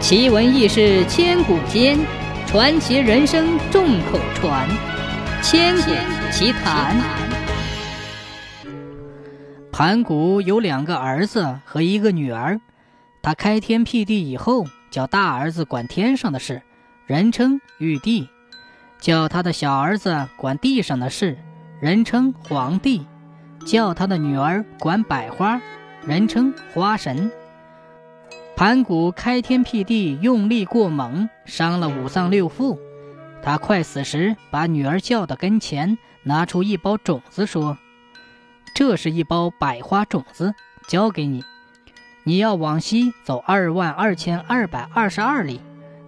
奇闻异事千古间，传奇人生众口传。千古奇谈。盘古有两个儿子和一个女儿，他开天辟地以后，叫大儿子管天上的事，人称玉帝；叫他的小儿子管地上的事，人称皇帝；叫他的女儿管百花，人称花神。盘古开天辟地用力过猛，伤了五脏六腑。他快死时，把女儿叫到跟前，拿出一包种子，说：“这是一包百花种子，交给你。你要往西走二万二千二百二十二里，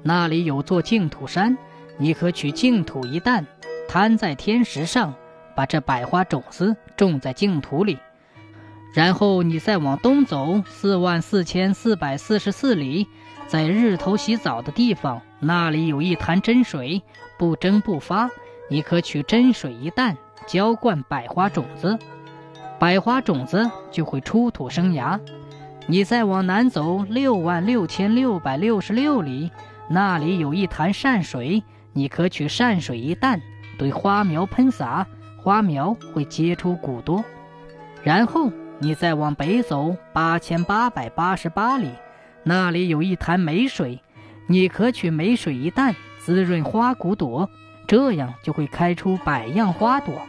那里有座净土山，你可取净土一担，摊在天石上，把这百花种子种在净土里。”然后你再往东走四万四千四百四十四里，在日头洗澡的地方，那里有一潭真水，不蒸不发。你可取真水一担，浇灌百花种子，百花种子就会出土生芽。你再往南走六万六千六百六十六里，那里有一潭善水，你可取善水一担，对花苗喷洒，花苗会结出骨多。然后。你再往北走八千八百八十八里，那里有一潭美水，你可取美水一担，滋润花骨朵，这样就会开出百样花朵。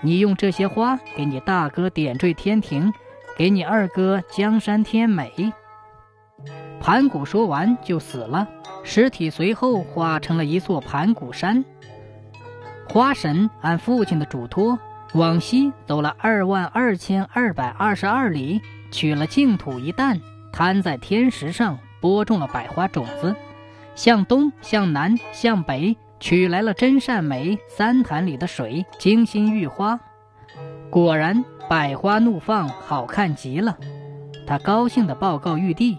你用这些花给你大哥点缀天庭，给你二哥江山添美。盘古说完就死了，尸体随后化成了一座盘古山。花神按父亲的嘱托。往西走了二万二千二百二十二里，取了净土一担，摊在天石上，播种了百花种子。向东、向南、向北，取来了真善美三潭里的水，精心育花。果然，百花怒放，好看极了。他高兴地报告玉帝，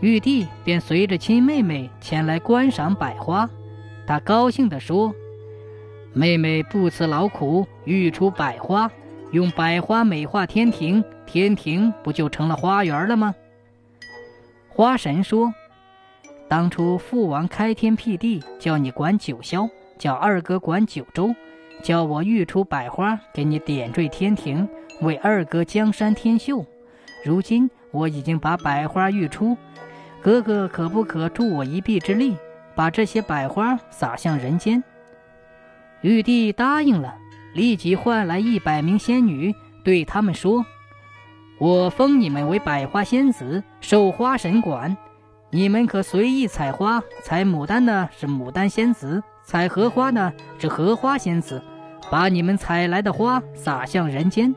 玉帝便随着亲妹妹前来观赏百花。他高兴地说。妹妹不辞劳苦育出百花，用百花美化天庭，天庭不就成了花园了吗？花神说：“当初父王开天辟地，叫你管九霄，叫二哥管九州，叫我育出百花，给你点缀天庭，为二哥江山添秀。如今我已经把百花育出，哥哥可不可助我一臂之力，把这些百花撒向人间？”玉帝答应了，立即唤来一百名仙女，对他们说：“我封你们为百花仙子，受花神管。你们可随意采花，采牡丹的是牡丹仙子，采荷花的是荷花仙子，把你们采来的花洒向人间。”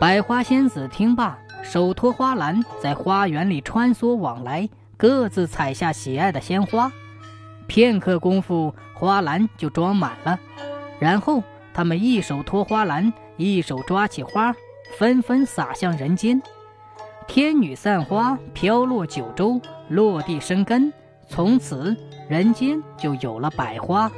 百花仙子听罢，手托花篮，在花园里穿梭往来，各自采下喜爱的鲜花。片刻功夫，花篮就装满了。然后他们一手托花篮，一手抓起花，纷纷洒向人间。天女散花，飘落九州，落地生根。从此，人间就有了百花。